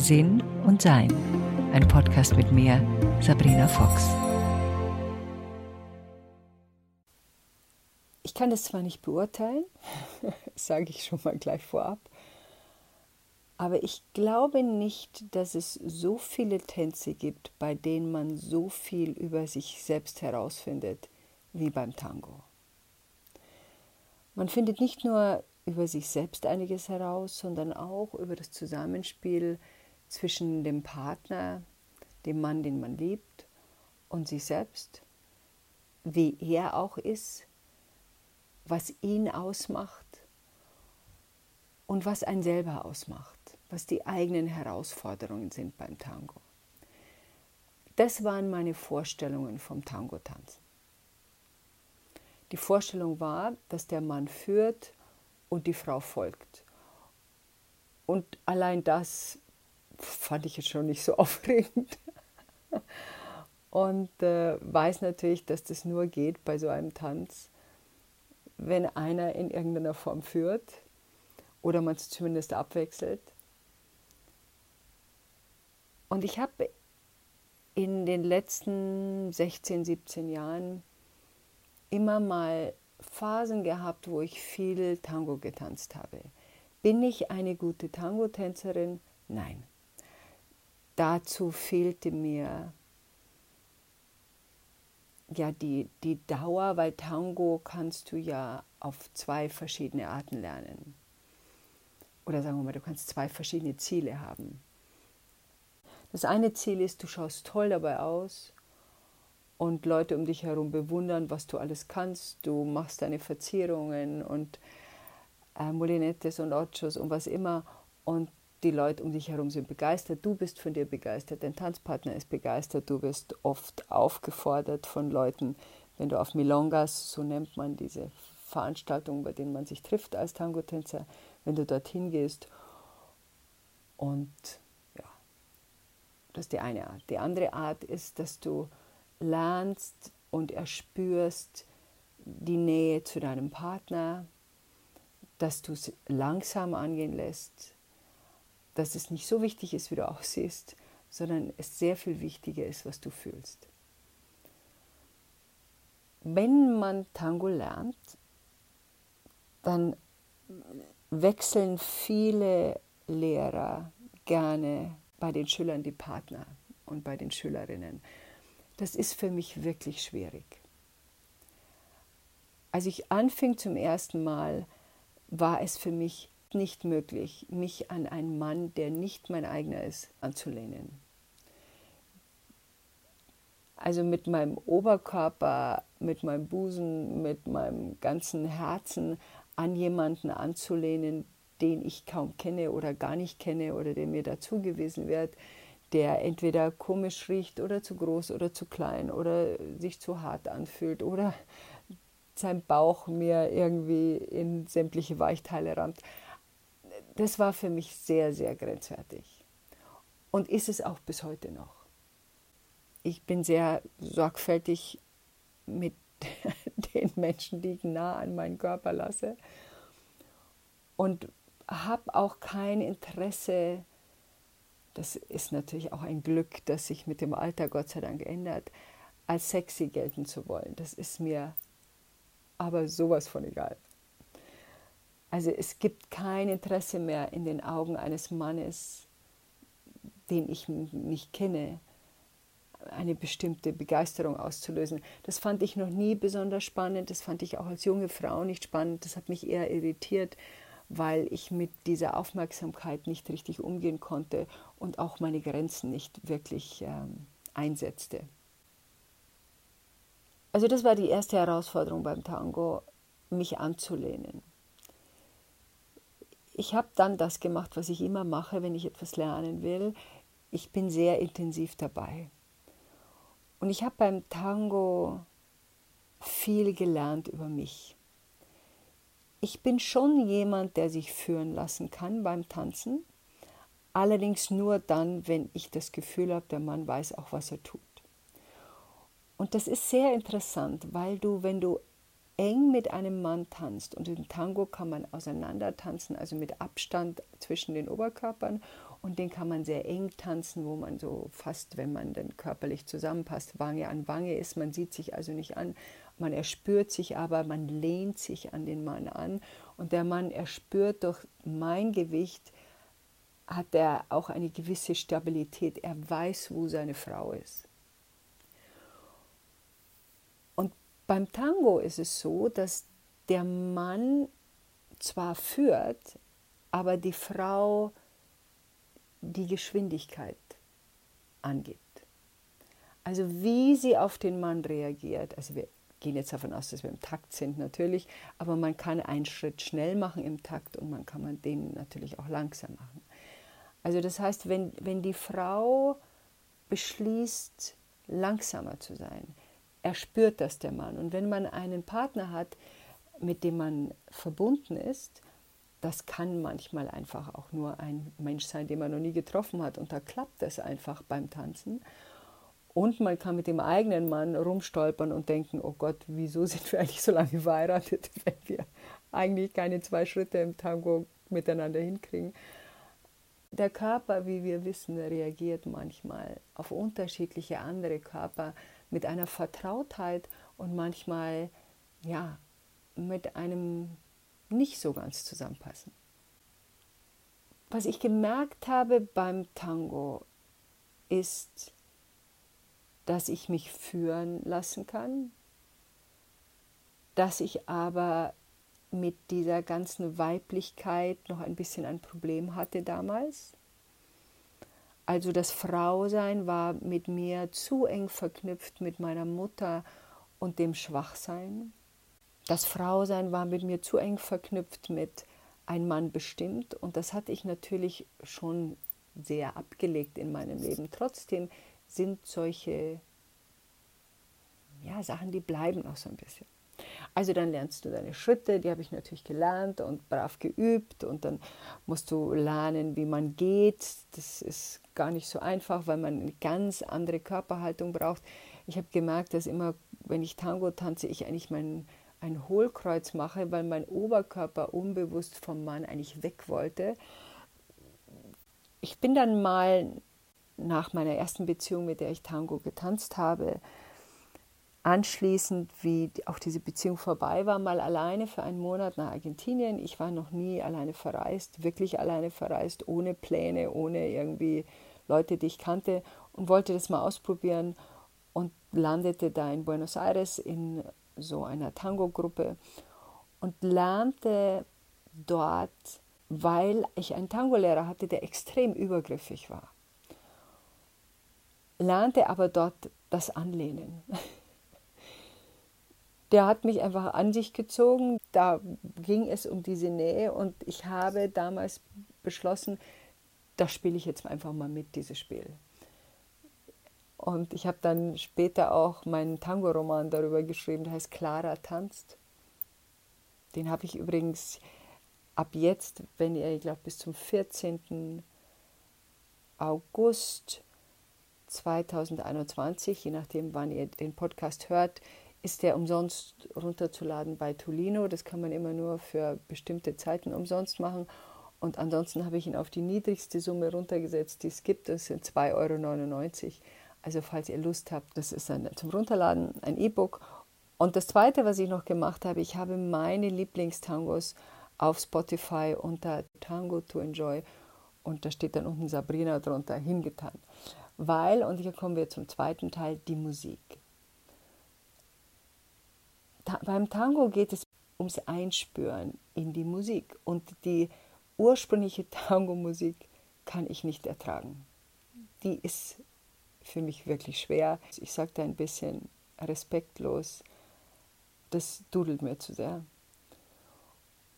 Sinn und Sein. Ein Podcast mit mir, Sabrina Fox. Ich kann das zwar nicht beurteilen, sage ich schon mal gleich vorab, aber ich glaube nicht, dass es so viele Tänze gibt, bei denen man so viel über sich selbst herausfindet wie beim Tango. Man findet nicht nur über sich selbst einiges heraus, sondern auch über das Zusammenspiel zwischen dem Partner, dem Mann, den man liebt, und sich selbst, wie er auch ist, was ihn ausmacht und was einen selber ausmacht, was die eigenen Herausforderungen sind beim Tango. Das waren meine Vorstellungen vom Tango-Tanzen. Die Vorstellung war, dass der Mann führt und die Frau folgt. Und allein das fand ich jetzt schon nicht so aufregend. Und äh, weiß natürlich, dass das nur geht bei so einem Tanz, wenn einer in irgendeiner Form führt oder man es zumindest abwechselt. Und ich habe in den letzten 16, 17 Jahren immer mal Phasen gehabt, wo ich viel Tango getanzt habe. Bin ich eine gute Tango-Tänzerin? Nein. Dazu fehlte mir ja die, die Dauer, weil Tango kannst du ja auf zwei verschiedene Arten lernen. Oder sagen wir mal, du kannst zwei verschiedene Ziele haben. Das eine Ziel ist, du schaust toll dabei aus und Leute um dich herum bewundern, was du alles kannst. Du machst deine Verzierungen und äh, Molinettes und Ochos und was immer und die Leute um dich herum sind begeistert, du bist von dir begeistert, dein Tanzpartner ist begeistert, du wirst oft aufgefordert von Leuten, wenn du auf Milongas, so nennt man diese Veranstaltungen, bei denen man sich trifft als Tango-Tänzer, wenn du dorthin gehst und ja, das ist die eine Art. Die andere Art ist, dass du lernst und erspürst die Nähe zu deinem Partner, dass du es langsam angehen lässt, dass es nicht so wichtig ist, wie du aussiehst, sondern es sehr viel wichtiger ist, was du fühlst. Wenn man Tango lernt, dann wechseln viele Lehrer gerne bei den Schülern die Partner und bei den Schülerinnen das ist für mich wirklich schwierig. Als ich anfing zum ersten Mal, war es für mich nicht möglich, mich an einen Mann, der nicht mein eigener ist, anzulehnen. Also mit meinem Oberkörper, mit meinem Busen, mit meinem ganzen Herzen an jemanden anzulehnen, den ich kaum kenne oder gar nicht kenne oder der mir dazugewiesen wird, der entweder komisch riecht oder zu groß oder zu klein oder sich zu hart anfühlt oder sein Bauch mir irgendwie in sämtliche Weichteile rammt. Das war für mich sehr, sehr grenzwertig. Und ist es auch bis heute noch. Ich bin sehr sorgfältig mit den Menschen, die ich nah an meinen Körper lasse. Und habe auch kein Interesse das ist natürlich auch ein Glück, das sich mit dem Alter Gott sei Dank ändert, als sexy gelten zu wollen. Das ist mir aber sowas von egal. Also es gibt kein Interesse mehr in den Augen eines Mannes, den ich nicht kenne, eine bestimmte Begeisterung auszulösen. Das fand ich noch nie besonders spannend, das fand ich auch als junge Frau nicht spannend, das hat mich eher irritiert weil ich mit dieser Aufmerksamkeit nicht richtig umgehen konnte und auch meine Grenzen nicht wirklich ähm, einsetzte. Also das war die erste Herausforderung beim Tango, mich anzulehnen. Ich habe dann das gemacht, was ich immer mache, wenn ich etwas lernen will. Ich bin sehr intensiv dabei. Und ich habe beim Tango viel gelernt über mich ich bin schon jemand, der sich führen lassen kann beim Tanzen, allerdings nur dann, wenn ich das Gefühl habe, der Mann weiß auch, was er tut. Und das ist sehr interessant, weil du, wenn du eng mit einem Mann tanzt, und im Tango kann man auseinander tanzen, also mit Abstand zwischen den Oberkörpern, und den kann man sehr eng tanzen, wo man so fast, wenn man dann körperlich zusammenpasst, Wange an Wange ist. Man sieht sich also nicht an, man erspürt sich aber, man lehnt sich an den Mann an, und der Mann erspürt durch mein Gewicht, hat er auch eine gewisse Stabilität. Er weiß, wo seine Frau ist. Und beim Tango ist es so, dass der Mann zwar führt, aber die Frau die Geschwindigkeit angibt. Also wie sie auf den Mann reagiert. Also wir gehen jetzt davon aus, dass wir im Takt sind natürlich, aber man kann einen Schritt schnell machen im Takt und man kann den natürlich auch langsam machen. Also das heißt, wenn, wenn die Frau beschließt, langsamer zu sein, er spürt das der Mann. Und wenn man einen Partner hat, mit dem man verbunden ist, das kann manchmal einfach auch nur ein Mensch sein, den man noch nie getroffen hat. Und da klappt das einfach beim Tanzen. Und man kann mit dem eigenen Mann rumstolpern und denken, oh Gott, wieso sind wir eigentlich so lange verheiratet, wenn wir eigentlich keine zwei Schritte im Tango miteinander hinkriegen. Der Körper, wie wir wissen, reagiert manchmal auf unterschiedliche andere Körper mit einer Vertrautheit und manchmal ja, mit einem nicht so ganz zusammenpassen. Was ich gemerkt habe beim Tango ist, dass ich mich führen lassen kann, dass ich aber mit dieser ganzen Weiblichkeit noch ein bisschen ein Problem hatte damals. Also das Frausein war mit mir zu eng verknüpft mit meiner Mutter und dem Schwachsein. Das Frausein war mit mir zu eng verknüpft mit ein Mann bestimmt und das hatte ich natürlich schon sehr abgelegt in meinem Leben. Trotzdem sind solche ja, Sachen, die bleiben noch so ein bisschen. Also dann lernst du deine Schritte, die habe ich natürlich gelernt und brav geübt und dann musst du lernen, wie man geht. Das ist gar nicht so einfach, weil man eine ganz andere Körperhaltung braucht. Ich habe gemerkt, dass immer, wenn ich Tango tanze, ich eigentlich mein, ein Hohlkreuz mache, weil mein Oberkörper unbewusst vom Mann eigentlich weg wollte. Ich bin dann mal nach meiner ersten Beziehung, mit der ich Tango getanzt habe, anschließend, wie auch diese Beziehung vorbei war, mal alleine für einen Monat nach Argentinien. Ich war noch nie alleine verreist, wirklich alleine verreist, ohne Pläne, ohne irgendwie Leute, die ich kannte und wollte das mal ausprobieren und landete da in Buenos Aires in so einer Tango-Gruppe und lernte dort, weil ich einen Tango-Lehrer hatte, der extrem übergriffig war, lernte aber dort das Anlehnen. der hat mich einfach an sich gezogen. Da ging es um diese Nähe und ich habe damals beschlossen, das spiele ich jetzt einfach mal mit, dieses Spiel. Und ich habe dann später auch meinen Tango-Roman darüber geschrieben, der heißt Clara tanzt. Den habe ich übrigens ab jetzt, wenn ihr, ich glaube, bis zum 14. August 2021, je nachdem, wann ihr den Podcast hört, ist der umsonst runterzuladen bei Tolino. Das kann man immer nur für bestimmte Zeiten umsonst machen. Und ansonsten habe ich ihn auf die niedrigste Summe runtergesetzt, die es gibt. Das sind 2,99 Euro. Also falls ihr Lust habt, das ist ein, zum Runterladen ein E-Book. Und das Zweite, was ich noch gemacht habe, ich habe meine Lieblingstangos auf Spotify unter Tango to Enjoy und da steht dann unten Sabrina drunter hingetan. Weil, und hier kommen wir zum zweiten Teil, die Musik beim Tango geht es ums Einspüren in die Musik und die ursprüngliche Tango-Musik kann ich nicht ertragen. Die ist für mich wirklich schwer. Ich sage da ein bisschen respektlos, das dudelt mir zu sehr.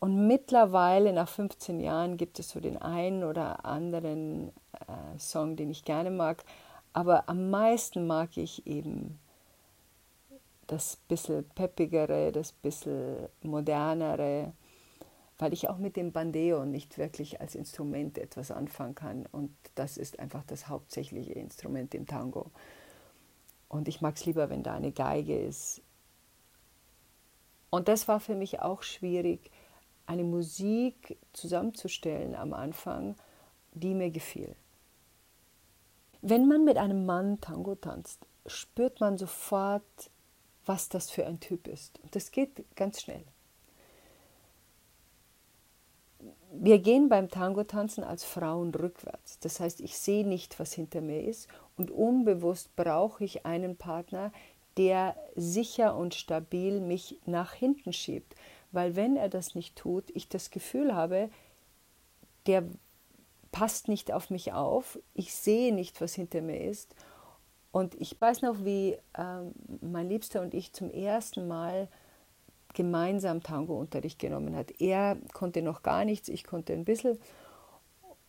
Und mittlerweile, nach 15 Jahren, gibt es so den einen oder anderen äh, Song, den ich gerne mag. Aber am meisten mag ich eben das bisschen peppigere, das bisschen modernere, weil ich auch mit dem Bandeo nicht wirklich als Instrument etwas anfangen kann. Und das ist einfach das hauptsächliche Instrument im Tango. Und ich mag es lieber, wenn da eine Geige ist. Und das war für mich auch schwierig, eine Musik zusammenzustellen am Anfang, die mir gefiel. Wenn man mit einem Mann Tango tanzt, spürt man sofort, was das für ein Typ ist. Und das geht ganz schnell. Wir gehen beim Tango-Tanzen als Frauen rückwärts. Das heißt, ich sehe nicht, was hinter mir ist und unbewusst brauche ich einen Partner, der sicher und stabil mich nach hinten schiebt. Weil wenn er das nicht tut, ich das Gefühl habe, der passt nicht auf mich auf, ich sehe nicht, was hinter mir ist. Und ich weiß noch, wie ähm, mein Liebster und ich zum ersten Mal gemeinsam Tango-Unterricht genommen hat. Er konnte noch gar nichts, ich konnte ein bisschen.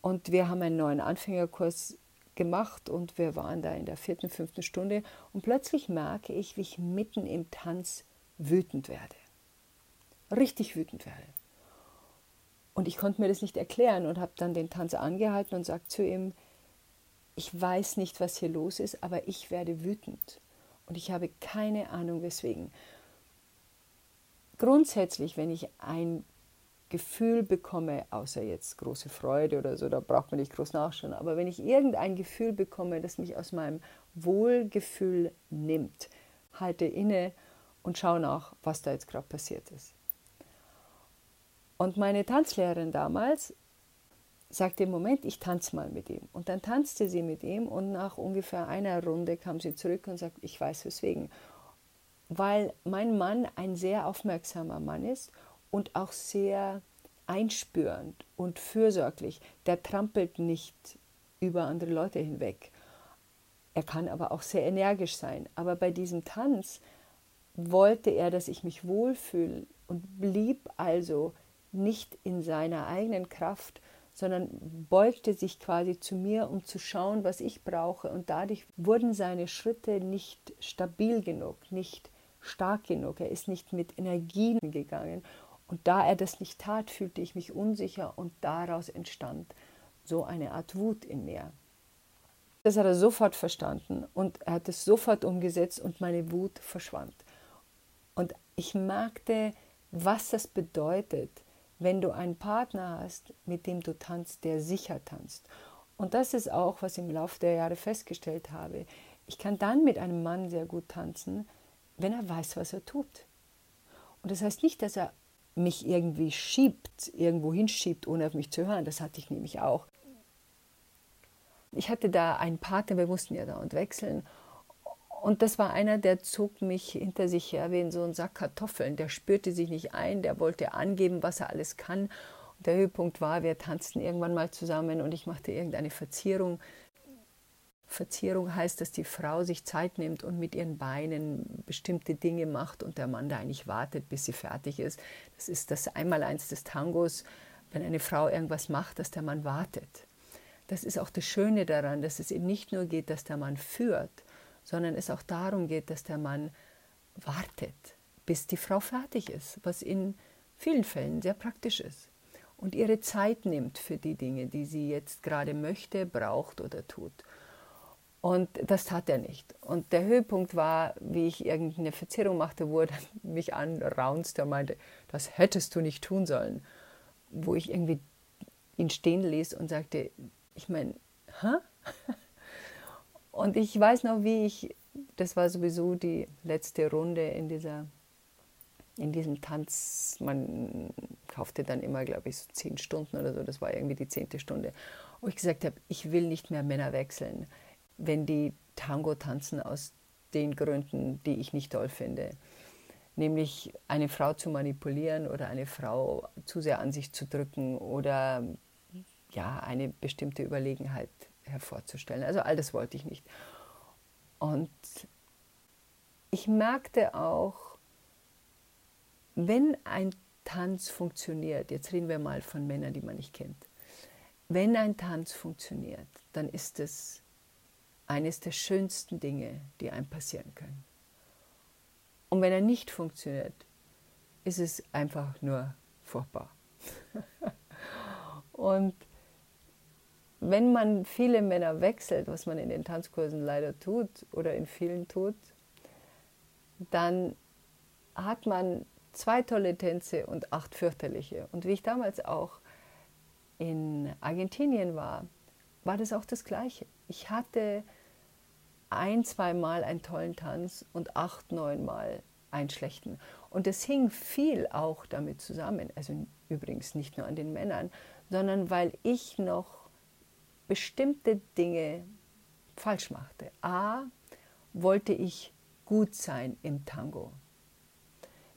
Und wir haben einen neuen Anfängerkurs gemacht und wir waren da in der vierten, fünften Stunde und plötzlich merke ich, wie ich mitten im Tanz wütend werde. Richtig wütend werde. Und ich konnte mir das nicht erklären und habe dann den Tanz angehalten und sagte zu ihm, ich weiß nicht, was hier los ist, aber ich werde wütend. Und ich habe keine Ahnung weswegen. Grundsätzlich, wenn ich ein Gefühl bekomme, außer jetzt große Freude oder so, da braucht man nicht groß nachschauen, aber wenn ich irgendein Gefühl bekomme, das mich aus meinem Wohlgefühl nimmt, halte inne und schaue nach, was da jetzt gerade passiert ist. Und meine Tanzlehrerin damals sagte, Moment, ich tanze mal mit ihm. Und dann tanzte sie mit ihm und nach ungefähr einer Runde kam sie zurück und sagte, ich weiß weswegen. Weil mein Mann ein sehr aufmerksamer Mann ist und auch sehr einspürend und fürsorglich. Der trampelt nicht über andere Leute hinweg. Er kann aber auch sehr energisch sein. Aber bei diesem Tanz wollte er, dass ich mich wohlfühle und blieb also nicht in seiner eigenen Kraft, sondern beugte sich quasi zu mir, um zu schauen, was ich brauche. Und dadurch wurden seine Schritte nicht stabil genug, nicht stark genug. Er ist nicht mit Energien gegangen. Und da er das nicht tat, fühlte ich mich unsicher und daraus entstand so eine Art Wut in mir. Das hat er sofort verstanden und er hat es sofort umgesetzt und meine Wut verschwand. Und ich merkte, was das bedeutet, wenn du einen Partner hast, mit dem du tanzt, der sicher tanzt. Und das ist auch, was ich im Laufe der Jahre festgestellt habe. Ich kann dann mit einem Mann sehr gut tanzen, wenn er weiß, was er tut. Und das heißt nicht, dass er mich irgendwie schiebt, irgendwo hinschiebt, ohne auf mich zu hören. Das hatte ich nämlich auch. Ich hatte da einen Partner, wir mussten ja da und wechseln. Und das war einer, der zog mich hinter sich her wie in so einen Sack Kartoffeln. Der spürte sich nicht ein, der wollte angeben, was er alles kann. Und der Höhepunkt war, wir tanzten irgendwann mal zusammen und ich machte irgendeine Verzierung Verzierung heißt, dass die Frau sich Zeit nimmt und mit ihren Beinen bestimmte Dinge macht und der Mann da eigentlich wartet, bis sie fertig ist. Das ist das Einmaleins des Tangos, wenn eine Frau irgendwas macht, dass der Mann wartet. Das ist auch das Schöne daran, dass es eben nicht nur geht, dass der Mann führt, sondern es auch darum geht, dass der Mann wartet, bis die Frau fertig ist, was in vielen Fällen sehr praktisch ist. Und ihre Zeit nimmt für die Dinge, die sie jetzt gerade möchte, braucht oder tut. Und das tat er nicht. Und der Höhepunkt war, wie ich irgendeine Verzierung machte, wo er mich anraunzte und meinte, das hättest du nicht tun sollen. Wo ich irgendwie ihn stehen ließ und sagte, ich meine, hä? Und ich weiß noch, wie ich, das war sowieso die letzte Runde in dieser in diesem Tanz, man kaufte dann immer, glaube ich, so zehn Stunden oder so, das war irgendwie die zehnte Stunde, wo ich gesagt habe, ich will nicht mehr Männer wechseln wenn die Tango tanzen aus den Gründen, die ich nicht toll finde. Nämlich eine Frau zu manipulieren oder eine Frau zu sehr an sich zu drücken oder ja, eine bestimmte Überlegenheit hervorzustellen. Also all das wollte ich nicht. Und ich merkte auch, wenn ein Tanz funktioniert, jetzt reden wir mal von Männern, die man nicht kennt, wenn ein Tanz funktioniert, dann ist es eines der schönsten Dinge, die einem passieren können. Und wenn er nicht funktioniert, ist es einfach nur furchtbar. und wenn man viele Männer wechselt, was man in den Tanzkursen leider tut oder in vielen tut, dann hat man zwei tolle Tänze und acht fürchterliche. Und wie ich damals auch in Argentinien war, war das auch das Gleiche. Ich hatte ein, zweimal einen tollen Tanz und acht, neunmal einen schlechten. Und das hing viel auch damit zusammen, also übrigens nicht nur an den Männern, sondern weil ich noch bestimmte Dinge falsch machte. A, wollte ich gut sein im Tango.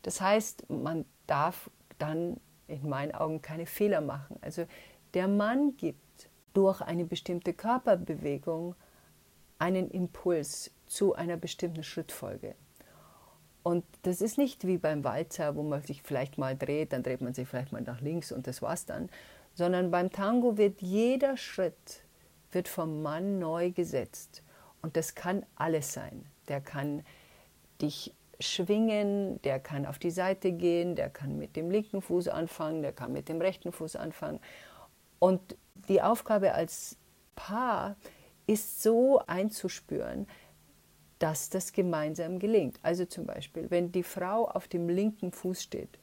Das heißt, man darf dann in meinen Augen keine Fehler machen. Also der Mann gibt durch eine bestimmte Körperbewegung einen Impuls zu einer bestimmten Schrittfolge. Und das ist nicht wie beim Walzer, wo man sich vielleicht mal dreht, dann dreht man sich vielleicht mal nach links und das war's dann, sondern beim Tango wird jeder Schritt wird vom Mann neu gesetzt. Und das kann alles sein. Der kann dich schwingen, der kann auf die Seite gehen, der kann mit dem linken Fuß anfangen, der kann mit dem rechten Fuß anfangen. Und die Aufgabe als Paar ist so einzuspüren, dass das gemeinsam gelingt. Also zum Beispiel, wenn die Frau auf dem linken Fuß steht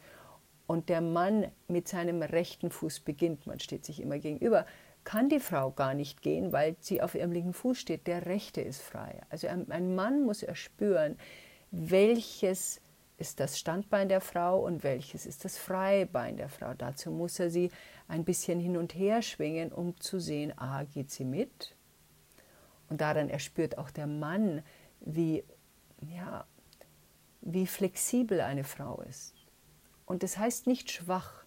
und der Mann mit seinem rechten Fuß beginnt, man steht sich immer gegenüber, kann die Frau gar nicht gehen, weil sie auf ihrem linken Fuß steht. Der rechte ist frei. Also ein Mann muss erspüren, welches ist das Standbein der Frau und welches ist das Freibein der Frau. Dazu muss er sie ein bisschen hin und her schwingen, um zu sehen, ah, geht sie mit? Und daran erspürt auch der Mann, wie, ja, wie flexibel eine Frau ist. Und das heißt nicht schwach,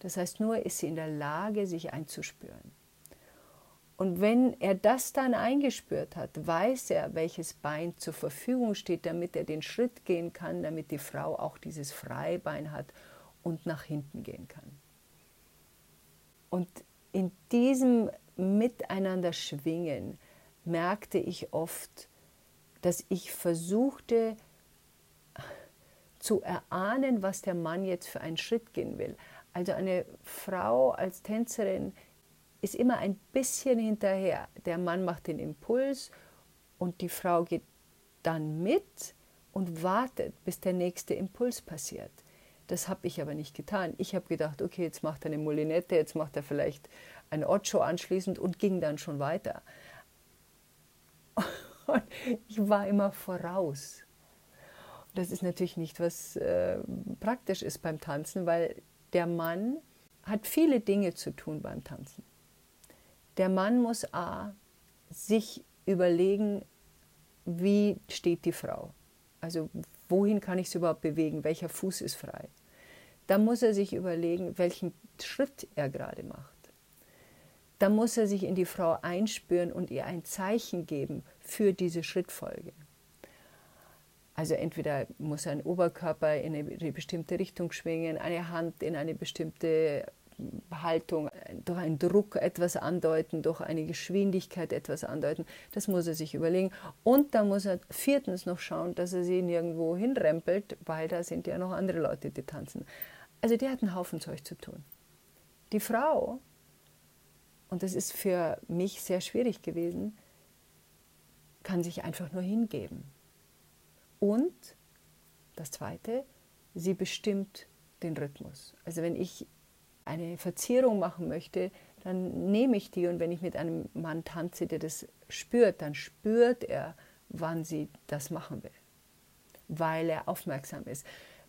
das heißt nur, ist sie in der Lage, sich einzuspüren. Und wenn er das dann eingespürt hat, weiß er, welches Bein zur Verfügung steht, damit er den Schritt gehen kann, damit die Frau auch dieses Freibein hat und nach hinten gehen kann. Und in diesem Miteinander schwingen merkte ich oft, dass ich versuchte zu erahnen, was der Mann jetzt für einen Schritt gehen will. Also eine Frau als Tänzerin ist immer ein bisschen hinterher. Der Mann macht den Impuls und die Frau geht dann mit und wartet, bis der nächste Impuls passiert. Das habe ich aber nicht getan. Ich habe gedacht, okay, jetzt macht er eine Molinette, jetzt macht er vielleicht ein Ocho anschließend und ging dann schon weiter. Und ich war immer voraus. Das ist natürlich nicht, was äh, praktisch ist beim Tanzen, weil der Mann hat viele Dinge zu tun beim Tanzen. Der Mann muss A, sich überlegen, wie steht die Frau. Also wohin kann ich sie überhaupt bewegen? Welcher Fuß ist frei? Da muss er sich überlegen, welchen Schritt er gerade macht. Da muss er sich in die Frau einspüren und ihr ein Zeichen geben für diese Schrittfolge. Also entweder muss ein Oberkörper in eine bestimmte Richtung schwingen, eine Hand in eine bestimmte Haltung, durch einen Druck etwas andeuten, durch eine Geschwindigkeit etwas andeuten. Das muss er sich überlegen. Und dann muss er viertens noch schauen, dass er sie nirgendwo hinrempelt, weil da sind ja noch andere Leute, die tanzen. Also der hat einen Haufen Zeug zu tun. Die Frau, und das ist für mich sehr schwierig gewesen, kann sich einfach nur hingeben. Und das Zweite, sie bestimmt den Rhythmus. Also wenn ich eine Verzierung machen möchte, dann nehme ich die und wenn ich mit einem Mann tanze, der das spürt, dann spürt er, wann sie das machen will, weil er aufmerksam ist.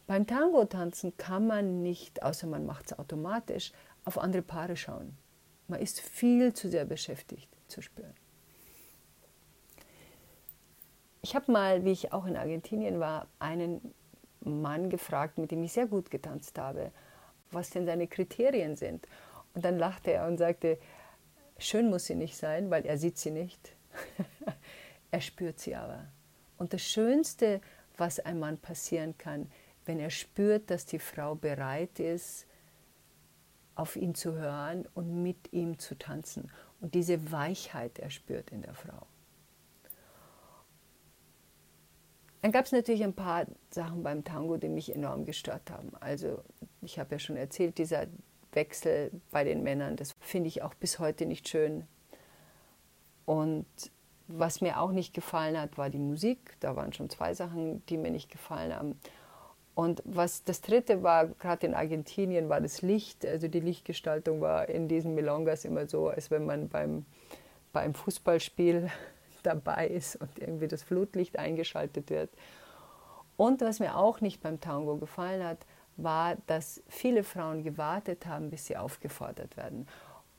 Beim Tango-Tanzen kann man nicht, außer man macht es automatisch, auf andere Paare schauen. Man ist viel zu sehr beschäftigt zu spüren. Ich habe mal, wie ich auch in Argentinien war, einen Mann gefragt, mit dem ich sehr gut getanzt habe was denn seine Kriterien sind. Und dann lachte er und sagte, schön muss sie nicht sein, weil er sieht sie nicht. er spürt sie aber. Und das Schönste, was einem Mann passieren kann, wenn er spürt, dass die Frau bereit ist, auf ihn zu hören und mit ihm zu tanzen. Und diese Weichheit er spürt in der Frau. Dann gab es natürlich ein paar Sachen beim Tango, die mich enorm gestört haben. Also ich habe ja schon erzählt, dieser Wechsel bei den Männern, das finde ich auch bis heute nicht schön. Und was mir auch nicht gefallen hat, war die Musik. Da waren schon zwei Sachen, die mir nicht gefallen haben. Und was das dritte war, gerade in Argentinien, war das Licht. Also die Lichtgestaltung war in diesen Milongas immer so, als wenn man beim, beim Fußballspiel dabei ist und irgendwie das Flutlicht eingeschaltet wird. Und was mir auch nicht beim Tango gefallen hat, war, dass viele Frauen gewartet haben, bis sie aufgefordert werden.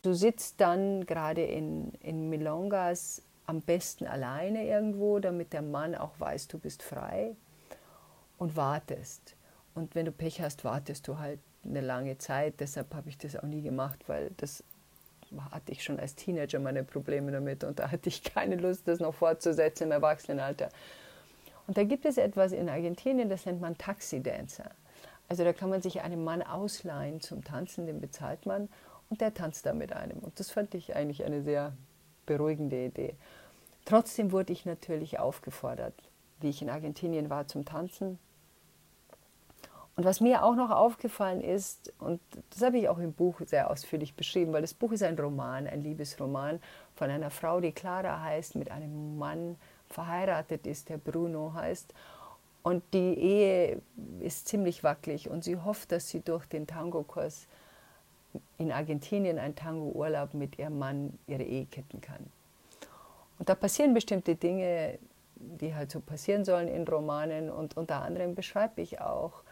Du sitzt dann gerade in, in Milongas am besten alleine irgendwo, damit der Mann auch weiß, du bist frei und wartest. Und wenn du Pech hast, wartest du halt eine lange Zeit. Deshalb habe ich das auch nie gemacht, weil das hatte ich schon als Teenager meine Probleme damit und da hatte ich keine Lust, das noch fortzusetzen im Erwachsenenalter. Und da gibt es etwas in Argentinien, das nennt man Taxi-Dancer. Also da kann man sich einen Mann ausleihen zum Tanzen, den bezahlt man und der tanzt da mit einem. Und das fand ich eigentlich eine sehr beruhigende Idee. Trotzdem wurde ich natürlich aufgefordert, wie ich in Argentinien war, zum Tanzen. Und was mir auch noch aufgefallen ist, und das habe ich auch im Buch sehr ausführlich beschrieben, weil das Buch ist ein Roman, ein Liebesroman von einer Frau, die Clara heißt, mit einem Mann verheiratet ist, der Bruno heißt. Und die Ehe ist ziemlich wackelig und sie hofft, dass sie durch den Tango-Kurs in Argentinien einen Tango-Urlaub mit ihrem Mann ihre Ehe kitten kann. Und da passieren bestimmte Dinge, die halt so passieren sollen in Romanen und unter anderem beschreibe ich auch,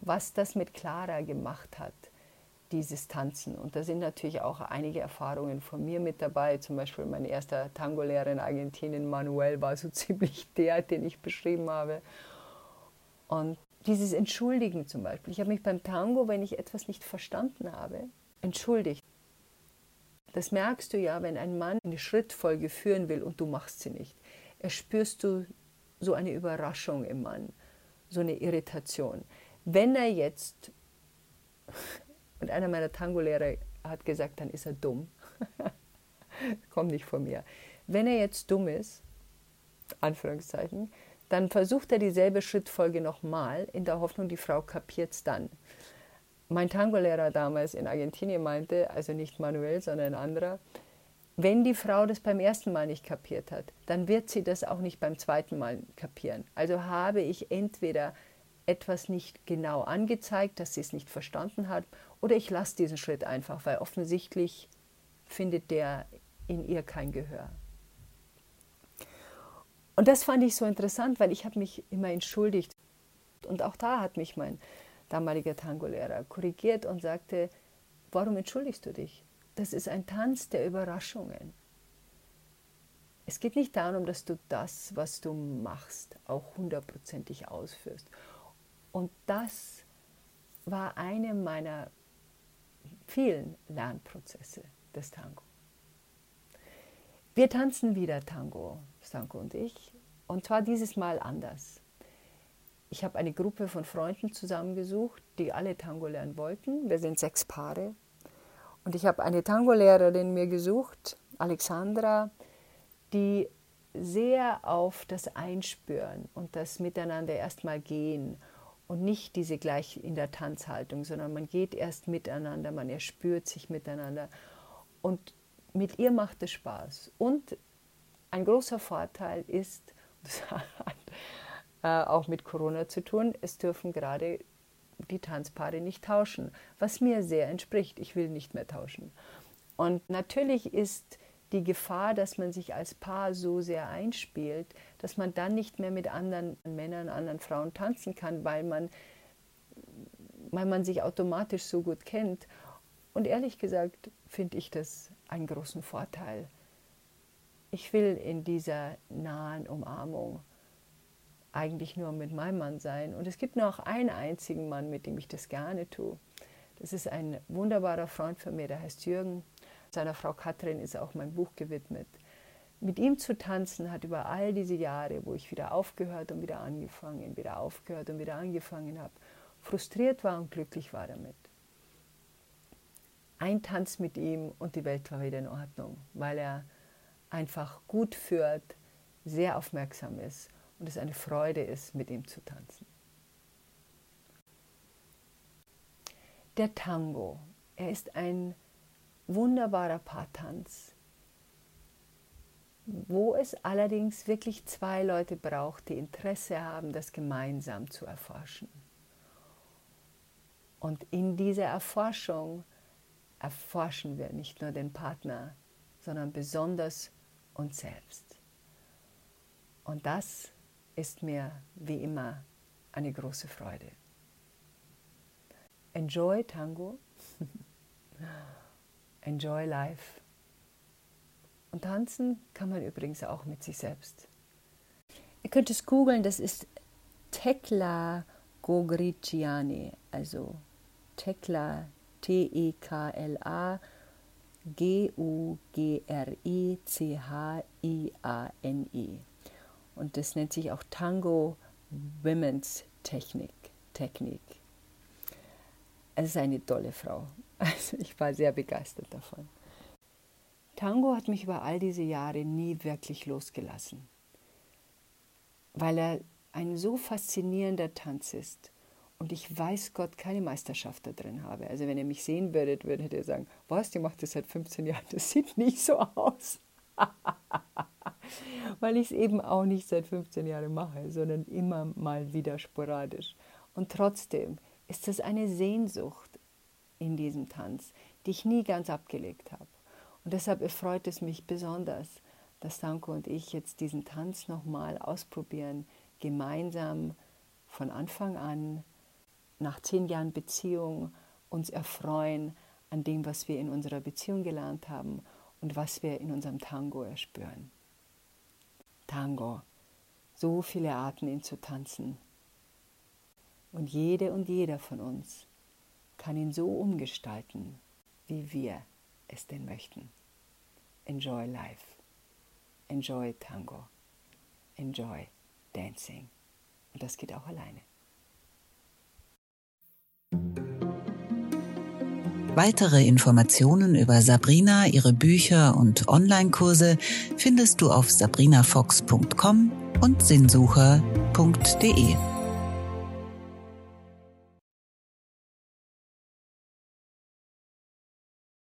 was das mit Clara gemacht hat, dieses Tanzen. Und da sind natürlich auch einige Erfahrungen von mir mit dabei. Zum Beispiel mein erster Tango-Lehrer in Argentinien, Manuel, war so ziemlich der, den ich beschrieben habe. Und dieses Entschuldigen zum Beispiel. Ich habe mich beim Tango, wenn ich etwas nicht verstanden habe, entschuldigt. Das merkst du ja, wenn ein Mann eine Schrittfolge führen will und du machst sie nicht. Erspürst du so eine Überraschung im Mann, so eine Irritation. Wenn er jetzt, und einer meiner Tango-Lehrer hat gesagt, dann ist er dumm. Kommt nicht von mir. Wenn er jetzt dumm ist, Anführungszeichen, dann versucht er dieselbe Schrittfolge nochmal, in der Hoffnung, die Frau kapiert es dann. Mein Tango-Lehrer damals in Argentinien meinte, also nicht Manuel, sondern ein anderer, wenn die Frau das beim ersten Mal nicht kapiert hat, dann wird sie das auch nicht beim zweiten Mal kapieren. Also habe ich entweder etwas nicht genau angezeigt, dass sie es nicht verstanden hat, oder ich lasse diesen Schritt einfach, weil offensichtlich findet der in ihr kein Gehör. Und das fand ich so interessant, weil ich habe mich immer entschuldigt. Und auch da hat mich mein damaliger Tango-Lehrer korrigiert und sagte, warum entschuldigst du dich? Das ist ein Tanz der Überraschungen. Es geht nicht darum, dass du das, was du machst, auch hundertprozentig ausführst. Und das war eine meiner vielen Lernprozesse des Tango. Wir tanzen wieder Tango, Stanko und ich, und zwar dieses Mal anders. Ich habe eine Gruppe von Freunden zusammengesucht, die alle Tango lernen wollten. Wir sind sechs Paare. Und ich habe eine Tango-Lehrerin mir gesucht, Alexandra, die sehr auf das Einspüren und das Miteinander erstmal gehen und nicht diese gleich in der Tanzhaltung, sondern man geht erst miteinander, man erspürt sich miteinander. Und mit ihr macht es Spaß. Und ein großer Vorteil ist, das hat äh, auch mit Corona zu tun, es dürfen gerade die Tanzpaare nicht tauschen, was mir sehr entspricht. Ich will nicht mehr tauschen. Und natürlich ist die Gefahr, dass man sich als Paar so sehr einspielt, dass man dann nicht mehr mit anderen Männern, anderen Frauen tanzen kann, weil man, weil man sich automatisch so gut kennt. Und ehrlich gesagt finde ich das einen großen Vorteil. Ich will in dieser nahen Umarmung eigentlich nur mit meinem Mann sein. Und es gibt noch einen einzigen Mann, mit dem ich das gerne tue. Das ist ein wunderbarer Freund von mir, der heißt Jürgen. Seiner Frau Katrin ist auch mein Buch gewidmet. Mit ihm zu tanzen hat über all diese Jahre, wo ich wieder aufgehört und wieder angefangen, wieder aufgehört und wieder angefangen habe, frustriert war und glücklich war damit ein Tanz mit ihm und die Welt war wieder in Ordnung, weil er einfach gut führt, sehr aufmerksam ist und es eine Freude ist, mit ihm zu tanzen. Der Tango, er ist ein wunderbarer Paartanz, wo es allerdings wirklich zwei Leute braucht, die Interesse haben, das gemeinsam zu erforschen. Und in dieser Erforschung erforschen wir nicht nur den Partner, sondern besonders uns selbst. Und das ist mir wie immer eine große Freude. Enjoy Tango, enjoy life. Und tanzen kann man übrigens auch mit sich selbst. Ihr könnt es googeln, das ist Tekla Gogriciani, also Tekla, T-E-K-L-A, G-U-G-R-I-C-H-I-A-N-I. Und das nennt sich auch Tango Women's Technik. Technik. Es ist eine tolle Frau. Also ich war sehr begeistert davon. Tango hat mich über all diese Jahre nie wirklich losgelassen, weil er ein so faszinierender Tanz ist und ich weiß Gott keine Meisterschaft da drin habe. Also wenn ihr mich sehen würdet, würdet ihr sagen, was, die macht das seit 15 Jahren, das sieht nicht so aus. Weil ich es eben auch nicht seit 15 Jahren mache, sondern immer mal wieder sporadisch. Und trotzdem ist es eine Sehnsucht in diesem Tanz, die ich nie ganz abgelegt habe. Und deshalb erfreut es mich besonders, dass Danko und ich jetzt diesen Tanz nochmal ausprobieren, gemeinsam von Anfang an nach zehn Jahren Beziehung uns erfreuen an dem, was wir in unserer Beziehung gelernt haben und was wir in unserem Tango erspüren. Tango, so viele Arten, ihn zu tanzen. Und jede und jeder von uns kann ihn so umgestalten, wie wir es denn möchten. Enjoy life. Enjoy Tango. Enjoy dancing. Und das geht auch alleine. Weitere Informationen über Sabrina, ihre Bücher und Online-Kurse findest du auf sabrinafox.com und sinnsucher.de.